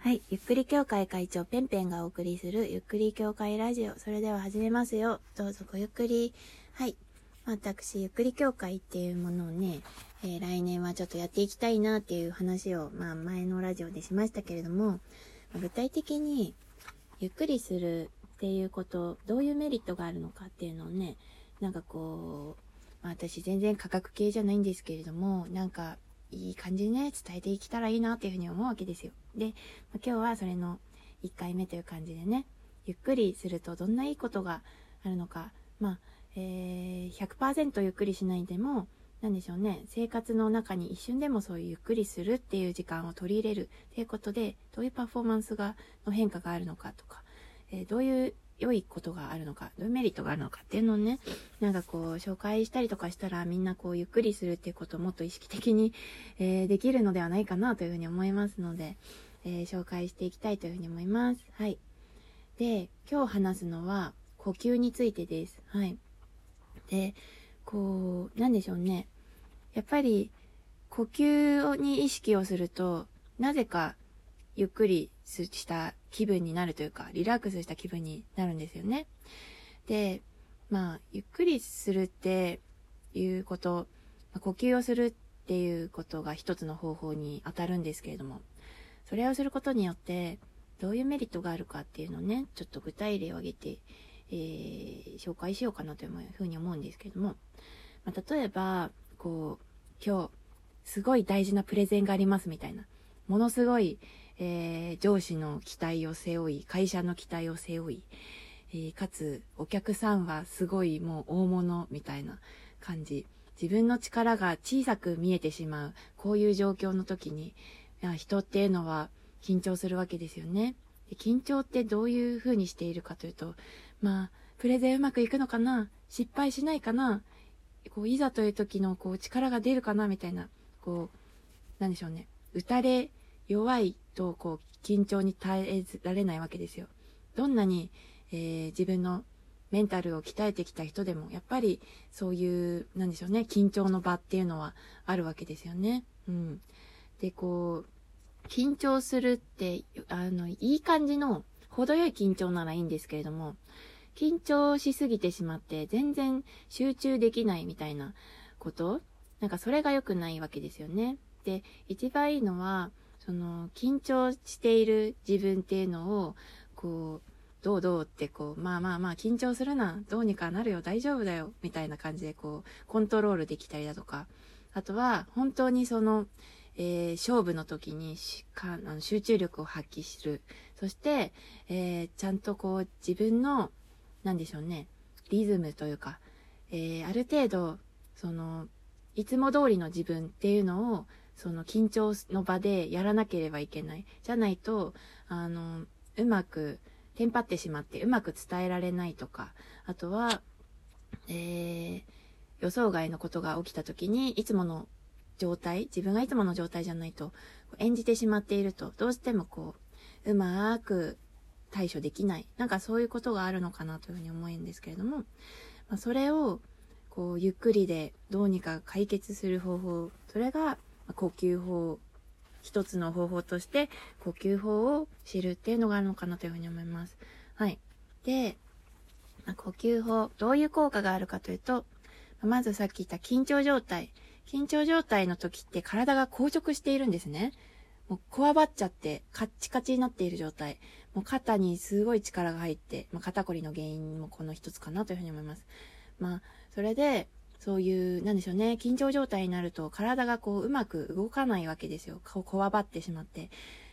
はい。ゆっくり協会会長ペンペンがお送りするゆっくり協会ラジオ。それでは始めますよ。どうぞごゆっくり。はい。私、ゆっくり協会っていうものをね、えー、来年はちょっとやっていきたいなっていう話を、まあ前のラジオでしましたけれども、ま具体的にゆっくりするっていうこと、どういうメリットがあるのかっていうのをね、なんかこう、まあ、私全然価格系じゃないんですけれども、なんかいい感じにね、伝えていけたらいいなっていうふうに思うわけですよ。で、ま、今日はそれの1回目という感じでね、ゆっくりするとどんないいことがあるのか、まあ、えー、100%ゆっくりしないでも、何でしょうね、生活の中に一瞬でもそういうゆっくりするっていう時間を取り入れるっていうことで、どういうパフォーマンスが、の変化があるのかとか、えー、どういう良いことがあるのか、どういうメリットがあるのかっていうのをね、なんかこう、紹介したりとかしたら、みんなこう、ゆっくりするっていうことをもっと意識的に、えー、できるのではないかなというふうに思いますので、えー、紹介していきたいというふうに思います。はい。で、今日話すのは、呼吸についてです。はい。で、こう、なんでしょうね。やっぱり、呼吸に意識をすると、なぜか、ゆっくりした気分になるというか、リラックスした気分になるんですよね。で、まあ、ゆっくりするっていうこと、呼吸をするっていうことが一つの方法に当たるんですけれども、それをすることによって、どういうメリットがあるかっていうのをね、ちょっと具体例を挙げて、えー、紹介しようかなというふうに思うんですけれども、まあ、例えば、こう、今日、すごい大事なプレゼンがありますみたいな、ものすごい、えー、上司の期待を背負い、会社の期待を背負い、えー、かつ、お客さんはすごいもう大物みたいな感じ。自分の力が小さく見えてしまう、こういう状況の時に、人っていうのは緊張するわけですよね。緊張ってどういう風にしているかというと、まあ、プレゼンうまくいくのかな失敗しないかなこう、いざという時のこう力が出るかなみたいな、こう、なんでしょうね。打たれ弱いと、こう、緊張に耐えられないわけですよ。どんなに、えー、自分のメンタルを鍛えてきた人でも、やっぱりそういう、なんでしょうね、緊張の場っていうのはあるわけですよね。うん。で、こう、緊張するって、あの、いい感じの、程よい緊張ならいいんですけれども、緊張しすぎてしまって全然集中できないみたいなことなんかそれが良くないわけですよね。で、一番いいのは、その、緊張している自分っていうのを、こう、どうどうってこう、まあまあまあ緊張するな、どうにかなるよ、大丈夫だよ、みたいな感じでこう、コントロールできたりだとか、あとは、本当にその、えー、勝負の時にしかあの集中力を発揮する。そして、えー、ちゃんとこう、自分の、なんでしょうね、リズムというか、えー、ある程度、その、いつも通りの自分っていうのを、その緊張の場でやらなければいけない。じゃないと、あの、うまく、テンパってしまってうまく伝えられないとか、あとは、えー、予想外のことが起きた時に、いつもの状態、自分がいつもの状態じゃないと、演じてしまっていると、どうしてもこう、うまーく対処できない。なんかそういうことがあるのかなというふうに思うんですけれども、まあ、それを、こう、ゆっくりでどうにか解決する方法、それが、呼吸法、一つの方法として呼吸法を知るっていうのがあるのかなというふうに思います。はい。で、呼吸法、どういう効果があるかというと、まずさっき言った緊張状態。緊張状態の時って体が硬直しているんですね。もうこわばっちゃってカッチカチになっている状態。もう肩にすごい力が入って、まあ、肩こりの原因もこの一つかなというふうに思います。まあ、それで、そういう、なんでしょうね、緊張状態になると体がこううまく動かないわけですよ。こうこわばってしまって。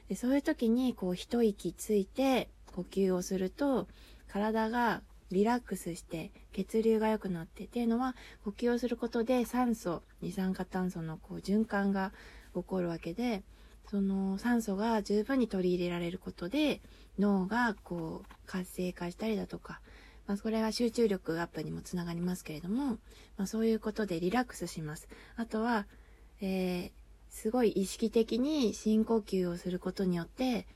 でそういう時にこう一息ついて呼吸をすると体がリラックスして血流が良くなってっていうのは呼吸をすることで酸素、二酸化炭素のこう循環が起こるわけで、その酸素が十分に取り入れられることで脳がこう活性化したりだとか、まあ、それは集中力アップにもつながりますけれども、まあ、そういうことでリラックスします。あとは、えー、すごい意識的に深呼吸をすることによって、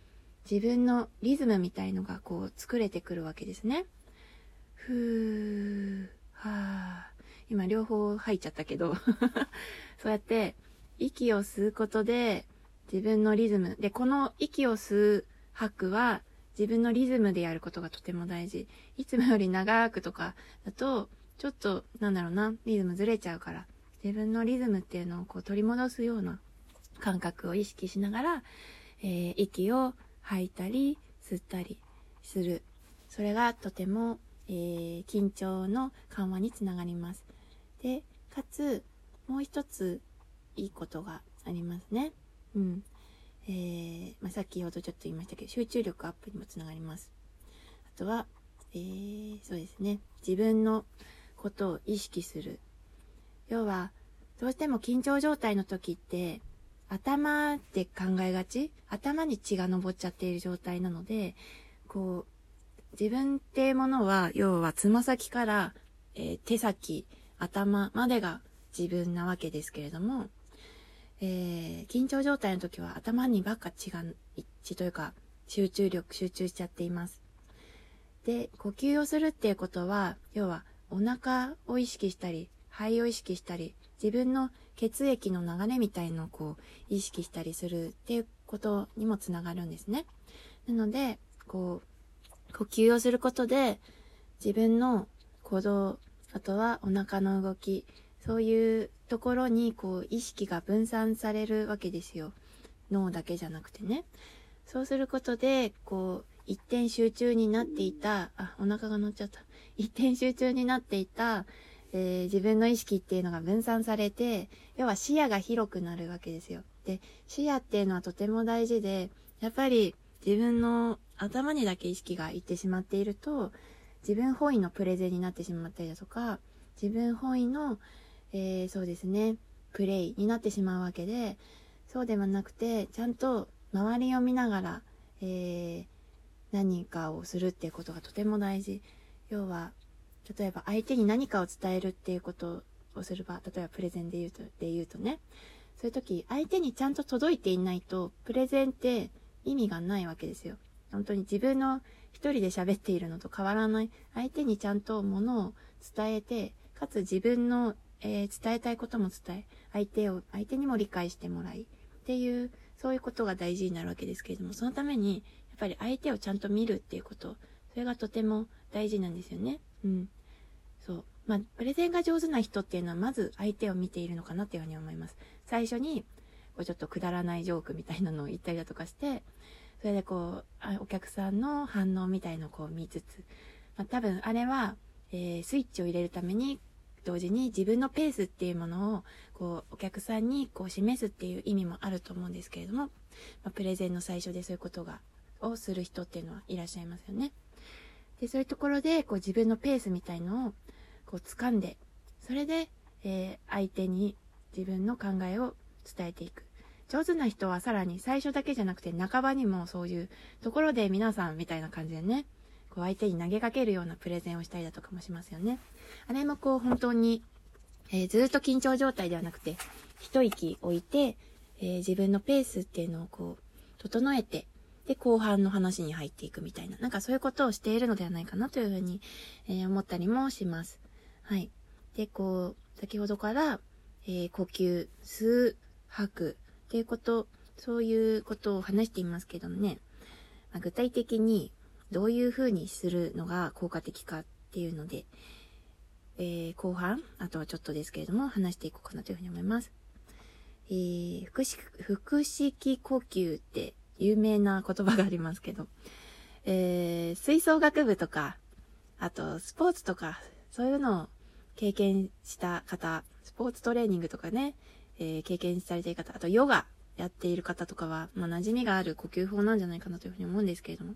自分のリズムみたいのがこう作れてくるわけですね。ふー、はー。今両方入っちゃったけど そうやって息を吸うことで、自分のリズム。で、この息を吸う、吐くは、自分のリズムでやることがとても大事。いつもより長くとかだと、ちょっと、なんだろうな、リズムずれちゃうから、自分のリズムっていうのをこう取り戻すような感覚を意識しながら、えー、息を吐いたり、吸ったりする。それがとても、えー、緊張の緩和につながります。で、かつ、もう一ついいことがありますね。うん。えー、まあ、先ほどちょっと言いましたけど、集中力アップにもつながります。あとは、えー、そうですね。自分のことを意識する。要は、どうしても緊張状態の時って、頭で考えがち頭に血が上っちゃっている状態なので、こう、自分っていうものは、要はつま先から、えー、手先、頭までが自分なわけですけれども、えー、緊張状態の時は頭にばっか血が一致というか、集中力、集中しちゃっています。で、呼吸をするっていうことは、要はお腹を意識したり、肺を意識したり、自分の血液の流れみたいのをこう意識したりするっていうことにもつながるんですね。なので、こう、呼吸をすることで自分の行動、あとはお腹の動き、そういうところにこう意識が分散されるわけですよ。脳だけじゃなくてね。そうすることで、こう、一点集中になっていた、あ、お腹が乗っちゃった。一点集中になっていた、えー、自分の意識っていうのが分散されて、要は視野が広くなるわけですよ。で、視野っていうのはとても大事で、やっぱり自分の頭にだけ意識がいってしまっていると、自分本位のプレゼンになってしまったりだとか、自分本位の、えー、そうですね、プレイになってしまうわけで、そうではなくて、ちゃんと周りを見ながら、えー、何かをするっていうことがとても大事。要は、例えば相手に何かを伝えるっていうことをすれば、例えばプレゼンで言うと、で言うとね、そういう時、相手にちゃんと届いていないと、プレゼンって意味がないわけですよ。本当に自分の一人で喋っているのと変わらない、相手にちゃんとものを伝えて、かつ自分の、えー、伝えたいことも伝え、相手を、相手にも理解してもらい、っていう、そういうことが大事になるわけですけれども、そのために、やっぱり相手をちゃんと見るっていうこと、それがとても大事なんですよね。うん。そう。まあ、プレゼンが上手な人っていうのは、まず相手を見ているのかなっていうふうに思います。最初に、こうちょっとくだらないジョークみたいなのを言ったりだとかして、それでこう、お客さんの反応みたいのをこう見つつ、まあ、多分あれは、えー、スイッチを入れるために、同時に自分のペースっていうものを、こう、お客さんにこう示すっていう意味もあると思うんですけれども、まあ、プレゼンの最初でそういうことが、をする人っていうのはいらっしゃいますよね。で、そういうところで、こう自分のペースみたいのを、こう掴んで、それで、えー、相手に自分の考えを伝えていく。上手な人はさらに最初だけじゃなくて半ばにもそういうところで皆さんみたいな感じでね、こう相手に投げかけるようなプレゼンをしたりだとかもしますよね。あれもこう本当に、えー、ずっと緊張状態ではなくて、一息置いて、えー、自分のペースっていうのをこう、整えて、で、後半の話に入っていくみたいな、なんかそういうことをしているのではないかなというふうに、えー、思ったりもします。はい。で、こう、先ほどから、えー、呼吸、吸う、吐く、っていうこと、そういうことを話していますけどもね、まあ、具体的にどういうふうにするのが効果的かっていうので、えー、後半、あとはちょっとですけれども、話していこうかなというふうに思います。えー、腹式、腹式呼吸って有名な言葉がありますけど、えー、吹奏楽部とか、あとスポーツとか、そういうのを経験した方、スポーツトレーニングとかね、えー、経験されている方、あとヨガやっている方とかは、まあ、馴染みがある呼吸法なんじゃないかなというふうに思うんですけれども、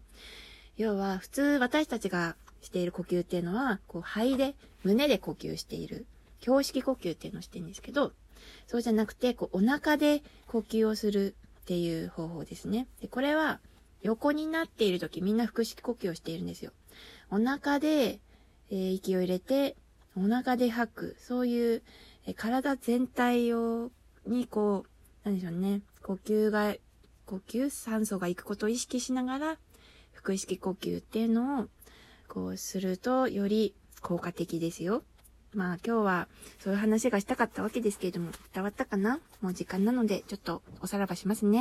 要は普通私たちがしている呼吸っていうのは、こう肺で、胸で呼吸している、胸式呼吸っていうのをしてるんですけど、そうじゃなくて、こうお腹で呼吸をするっていう方法ですね。で、これは横になっている時みんな腹式呼吸をしているんですよ。お腹で、えー、息を入れて、お腹で吐く。そういう、えー、体全体を、にこう、なんでしょうね。呼吸が、呼吸、酸素が行くことを意識しながら、腹式呼吸っていうのを、こうすると、より効果的ですよ。まあ今日はそういう話がしたかったわけですけれども、伝わったかな？もう時間なのでちょっとおさらばしますね。